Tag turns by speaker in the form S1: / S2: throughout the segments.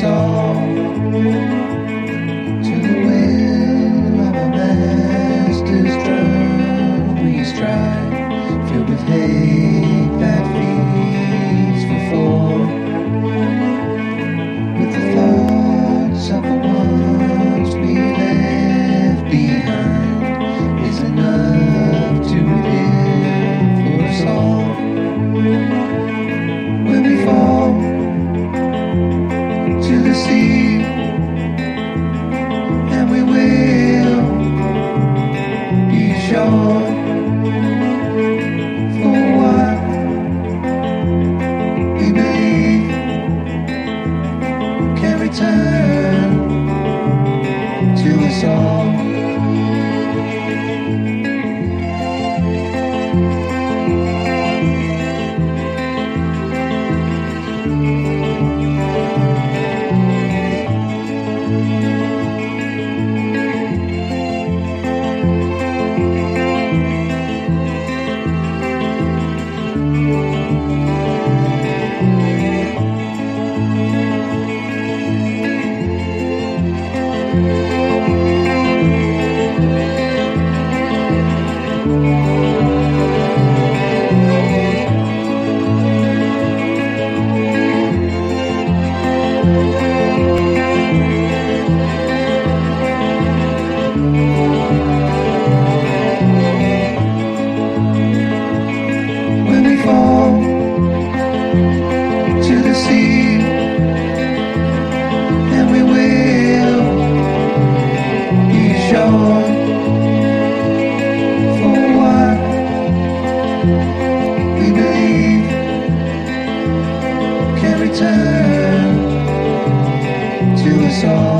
S1: song.
S2: Lord.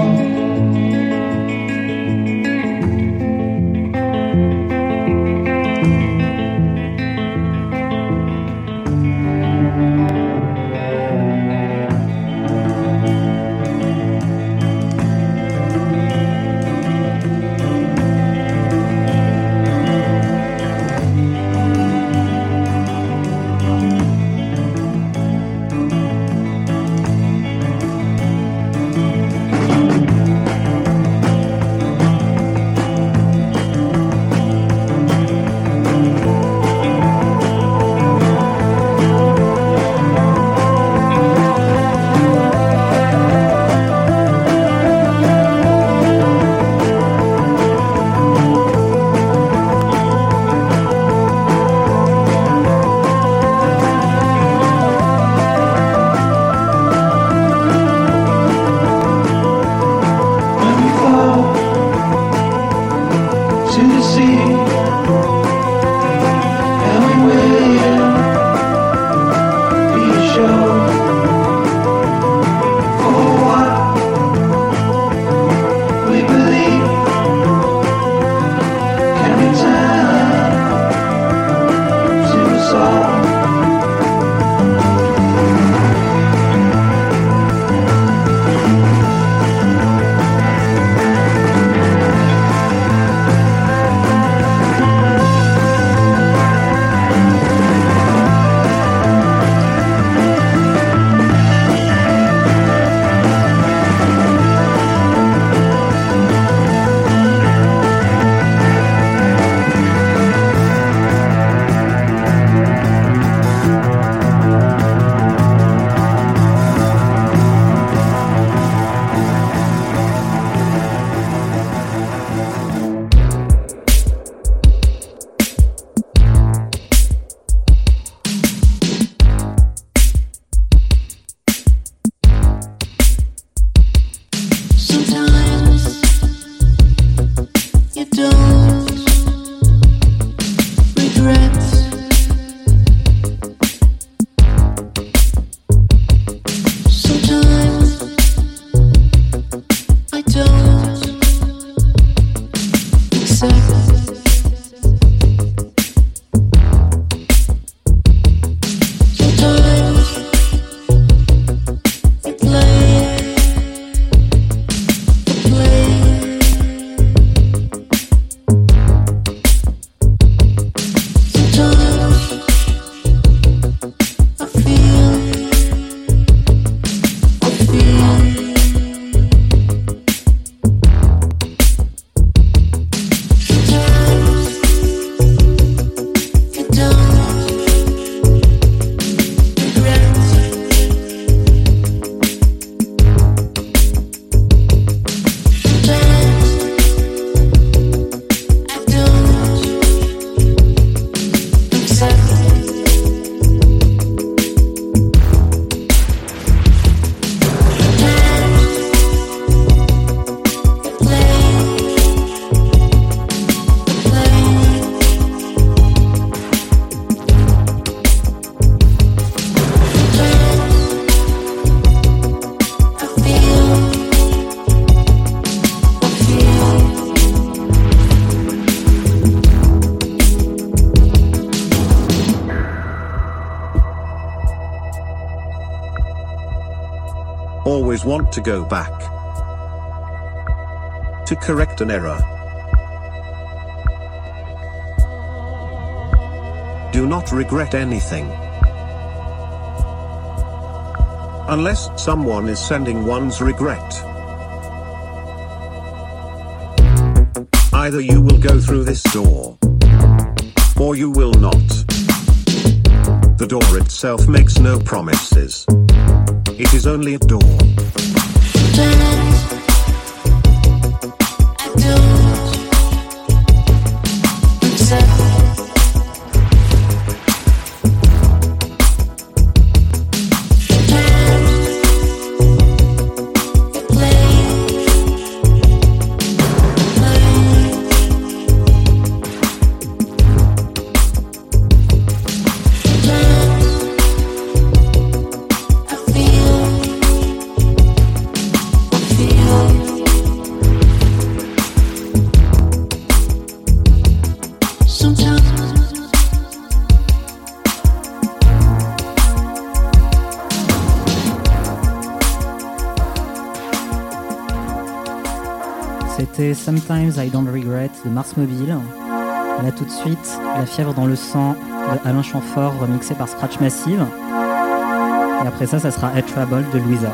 S2: Want to go back to correct an error. Do not regret anything. Unless someone is sending one's regret. Either you will go through this door, or you will not. The door itself makes no promises. It is only a door.
S3: C'était Sometimes I Don't Regret de Mars Mobile. Là tout de suite, La fièvre dans le sang de Alain Chamfort remixé par Scratch Massive. Et après ça, ça sera Head Trouble de Louisa.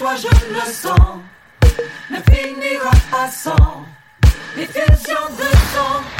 S4: toi, je le sens, ne finira pas sans l'effusion de sang.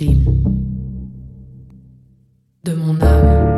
S4: De
S5: mon âme.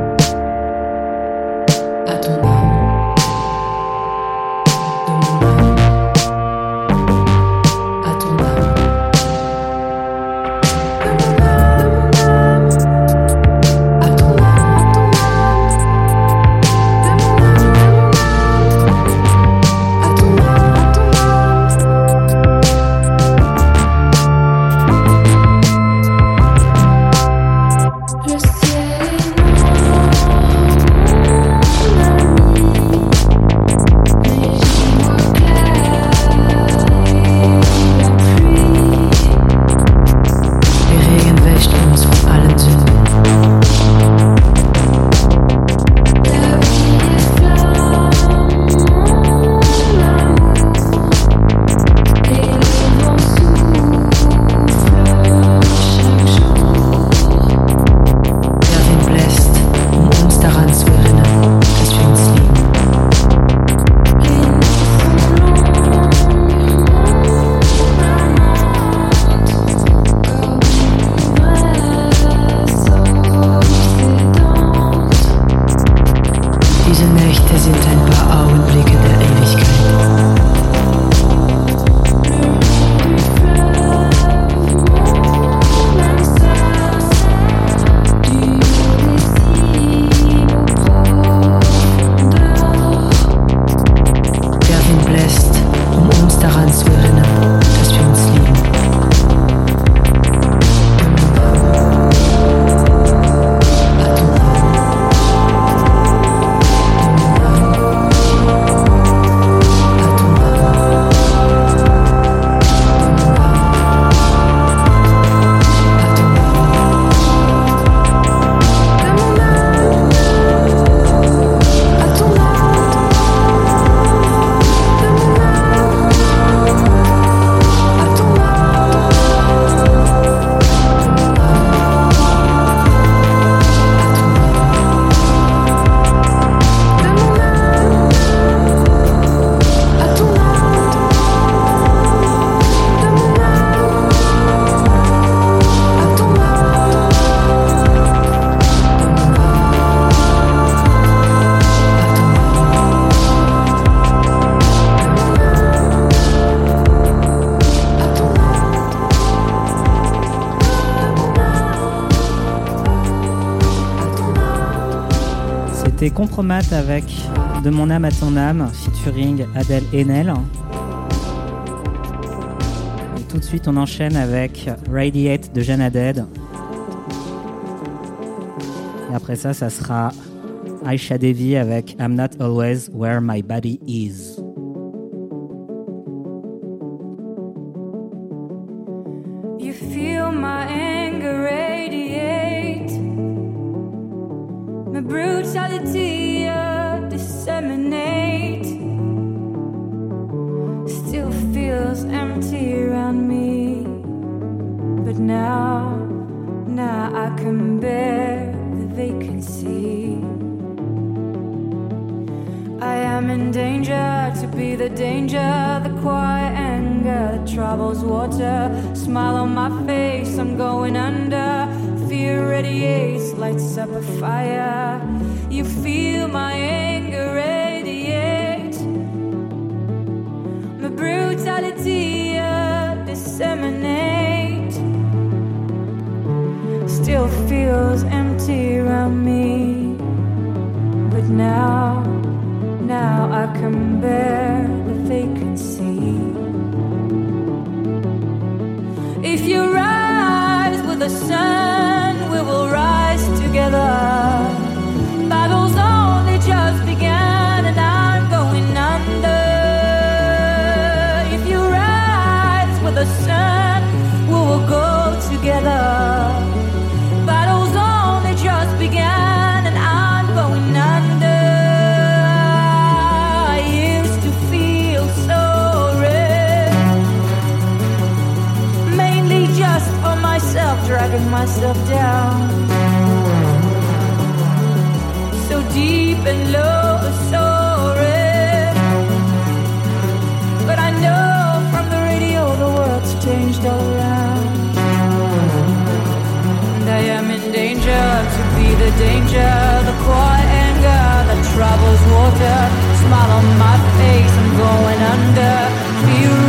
S6: C'était Compromat avec De mon âme à ton âme, featuring Adèle Enel. Et tout de suite, on enchaîne avec Radiate de Jeanne Dead. Et après ça, ça sera Aisha Devi avec I'm Not Always Where My Body Is.
S5: still feels empty around me. But now, now I can bear the vacancy.
S6: If you rise with the sun, we will rise together. So deep and low, so red. But I know from the radio the world's changed all around. And I am in danger to be the danger, the quiet anger that travels water. Smile on my face, I'm going under. Feel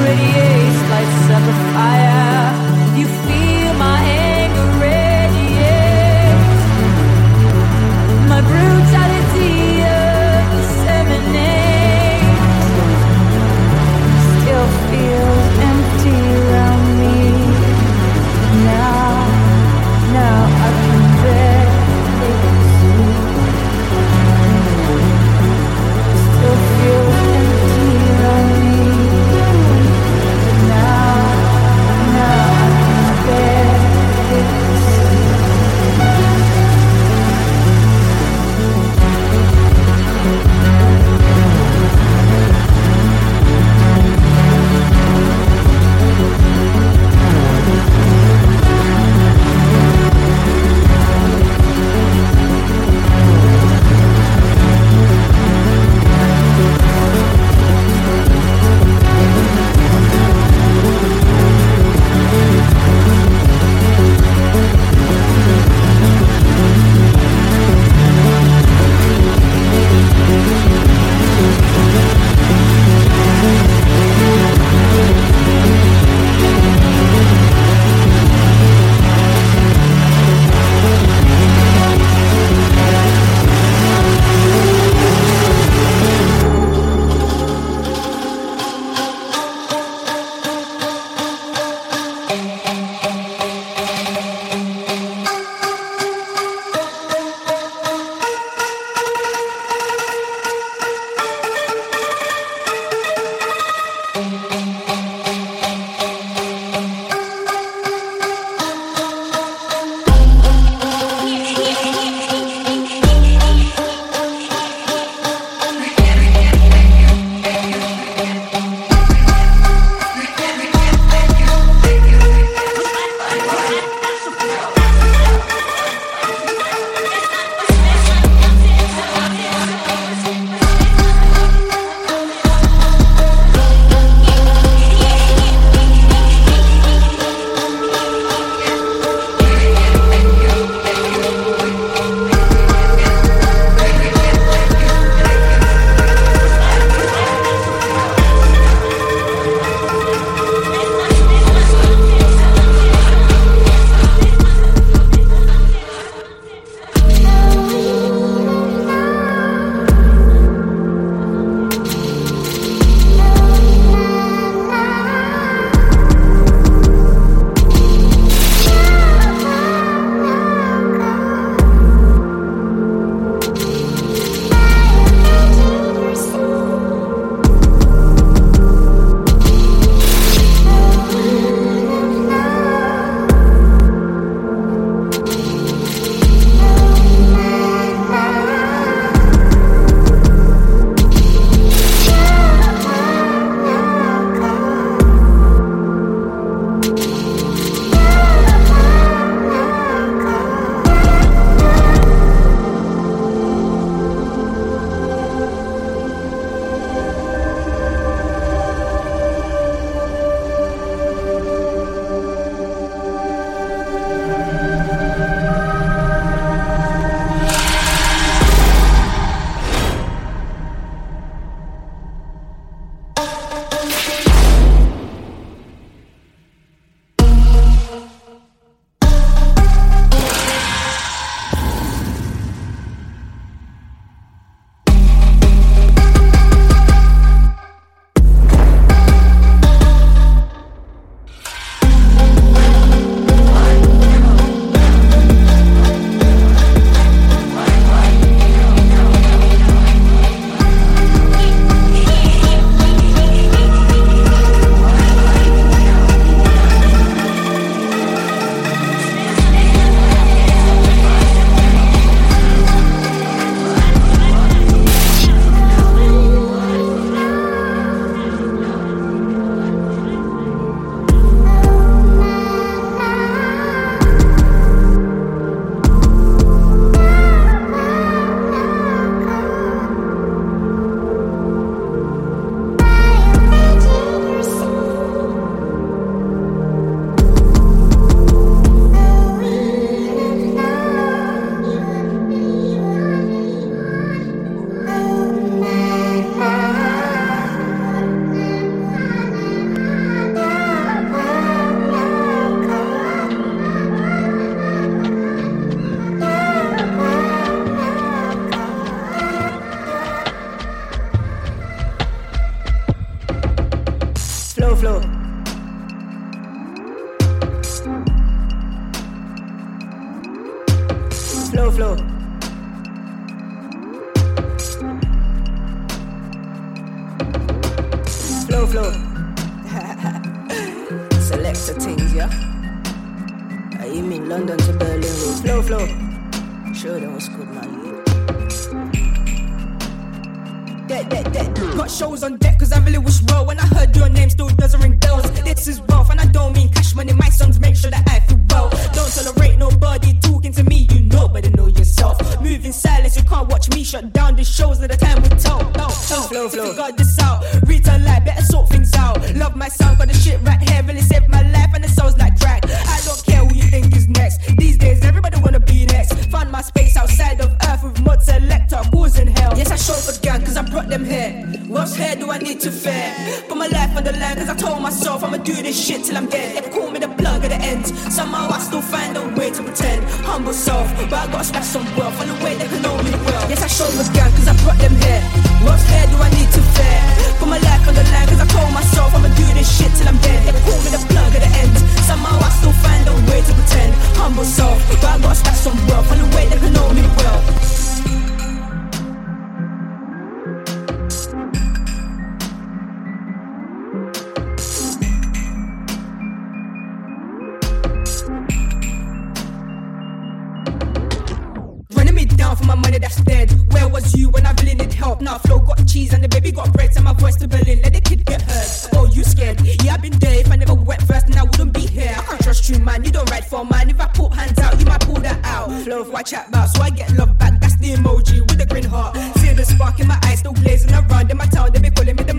S7: money that's dead. Where was you when I really need help? Now flow got cheese and the baby got bread and my voice to Berlin. Let the kid get hurt. Oh, you scared? Yeah, I've been there. If I never went first, then I wouldn't be here. I can't trust you, man. You don't write for mine. If I put hands out, you might pull that out. Flow, what I chat so I get love back. That's the emoji with a grin heart. See the spark in my eyes, still blazing around. In my town, they be calling me the.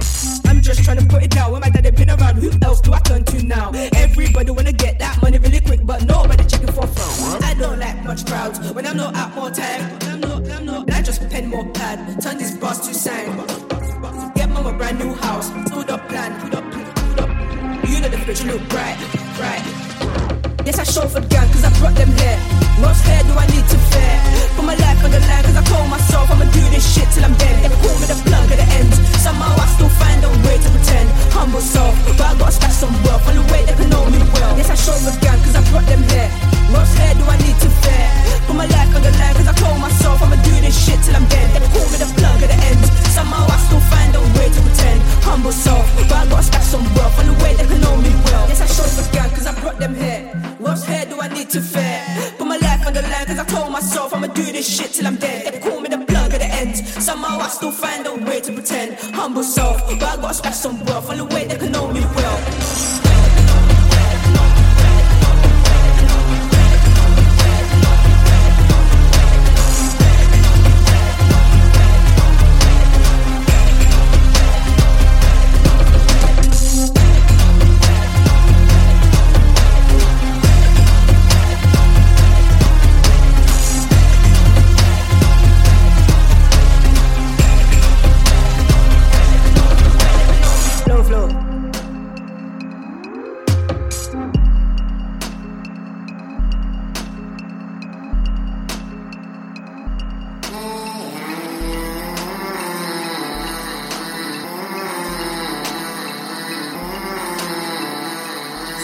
S7: I'm just trying to put it down. When my daddy been around, who else do I turn to now? Everybody wanna get that money really quick, but nobody checking for fun. I don't like much crowds when I'm not out more time. Turn this bus to sign. Get mom a brand new house, stood up plan, put up, put up. You know the future look bright, bright. Yes, I show for gang cause I brought them here. What's here do I need to fear? Put my life on the line cause I told myself I'ma do this shit till I'm dead. They call me the plug at the end. Somehow I still find a way to pretend. Humble self, but I gotta stash some wealth on the way they can know me well. Yes, I for gang cause I brought them here. What's here do I need to fear? Put my life on the line cause I told myself I'ma till I'm dead. They call me the plug at the end. Somehow I still find a way to pretend. Humble self, but I gotta stash some wealth on the way they can know me well. Yes, I show for gang cause I brought them here. What's here do I need to fear? Put my life on the line cause I told myself I'ma do this shit till I'm dead. They call me the plug at the end. Somehow I still find a way to pretend. Humble self, but I gotta stash some wealth on the way they can know me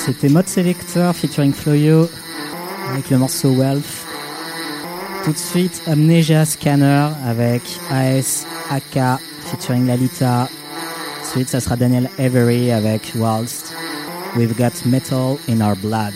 S8: C'était Mode Selector featuring Floyo avec le morceau Wealth. Tout de suite, Amnesia Scanner avec AS AK featuring Lalita. Ensuite, ça sera Daniel Avery avec Waltz. We've got metal in our blood.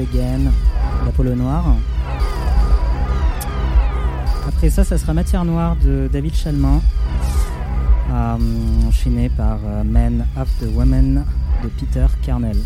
S1: Bad Again d'Apollo Noir. Après ça, ça sera Matière Noire de David Chalmin, euh, enchaîné par euh, Men of the Women de Peter Carnell.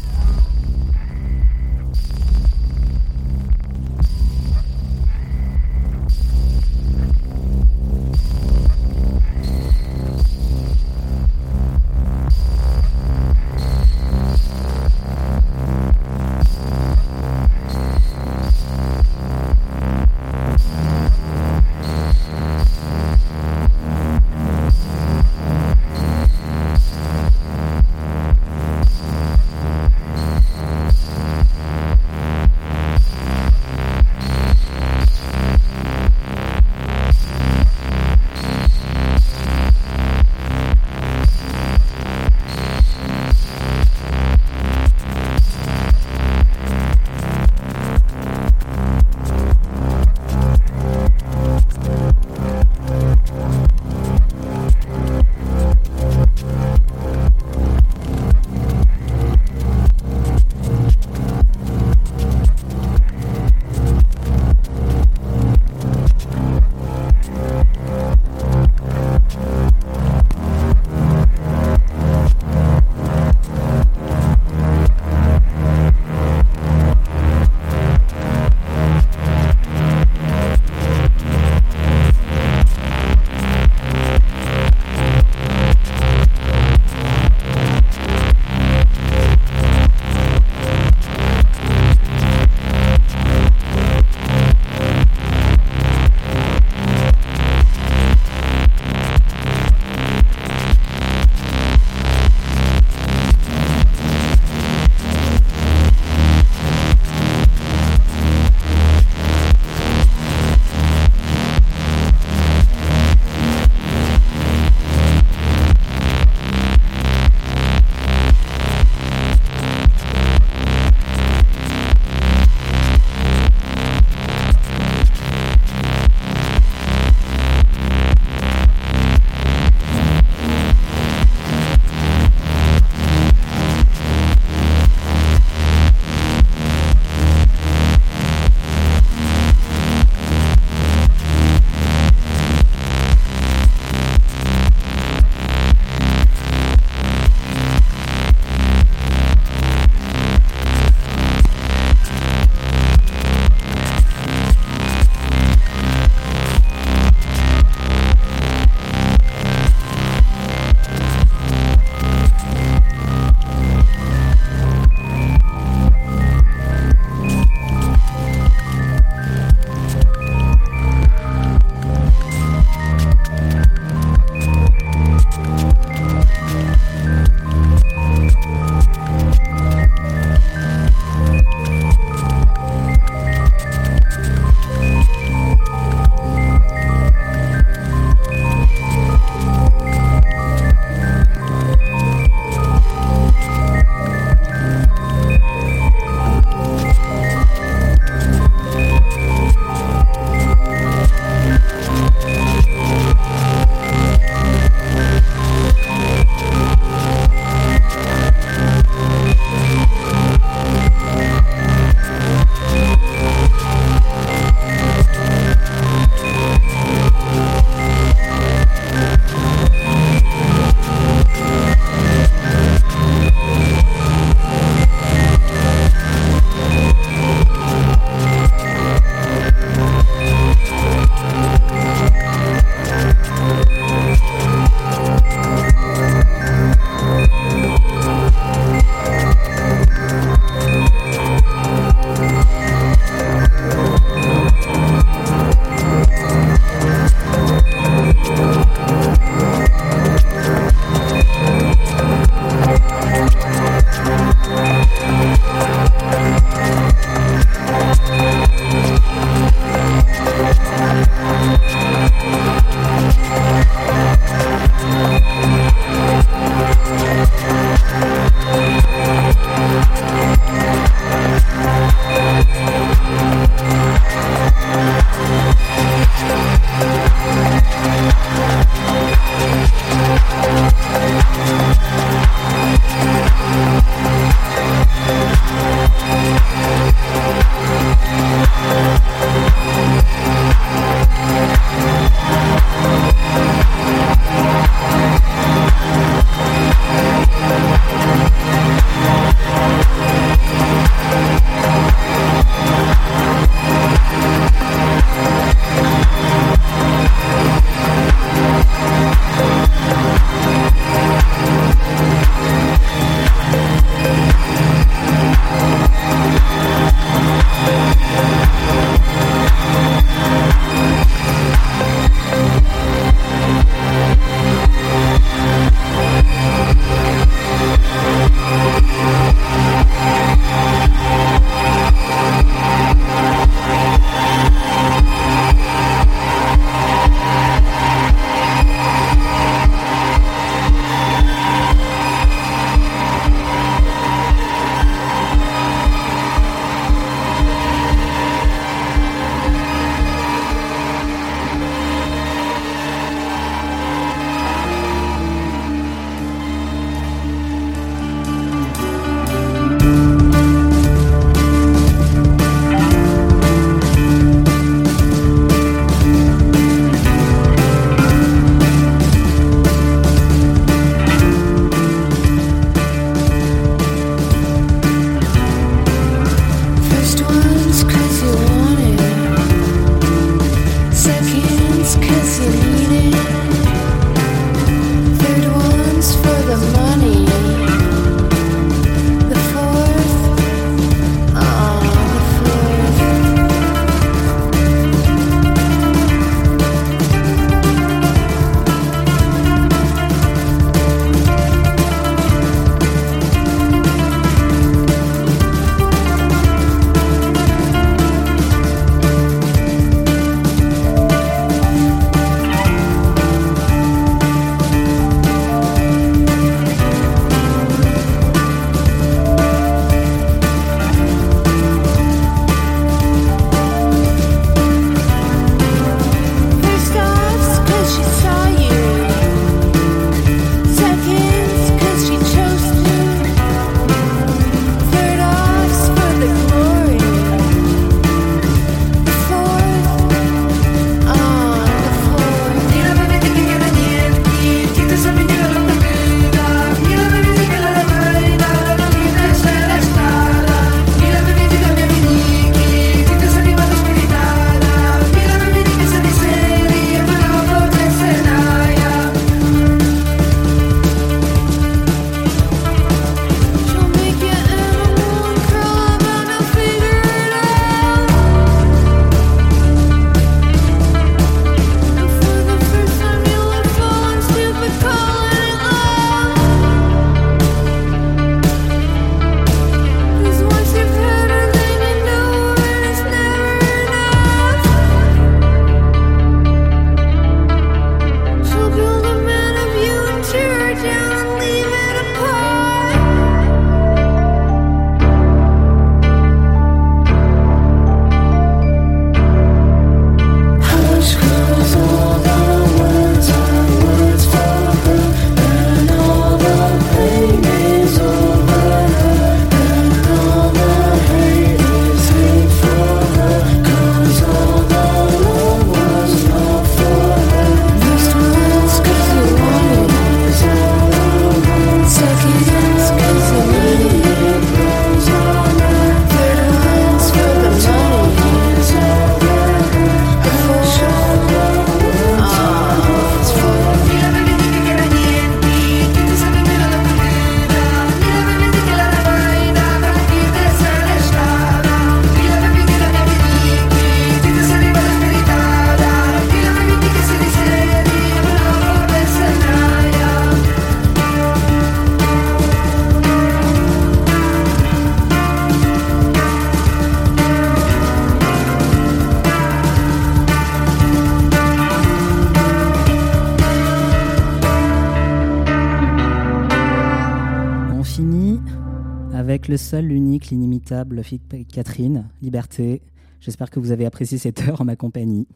S9: Catherine, Liberté. J'espère que vous avez apprécié cette heure en ma compagnie.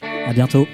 S9: À bientôt.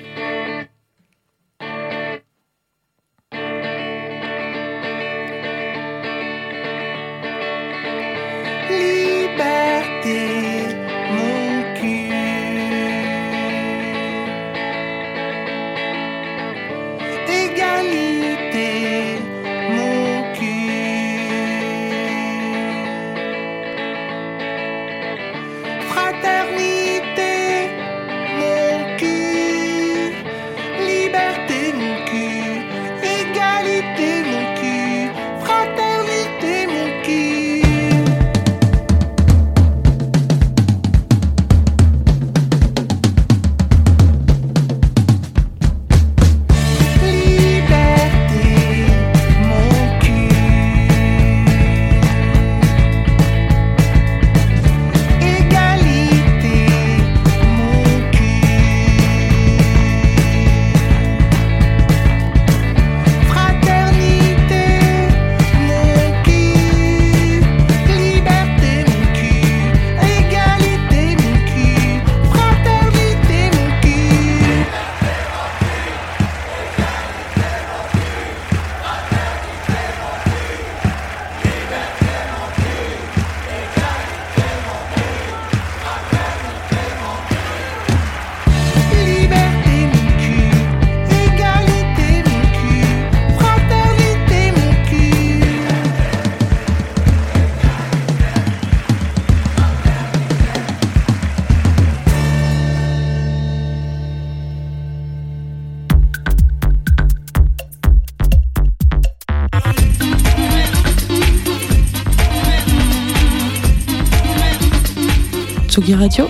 S10: Radio,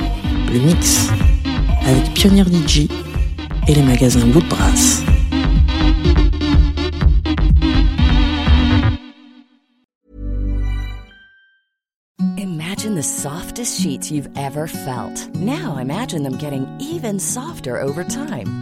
S10: le mix, avec Pioneer DJ et les magasins.
S11: Imagine the softest sheets you've ever felt. Now imagine them getting even softer over time.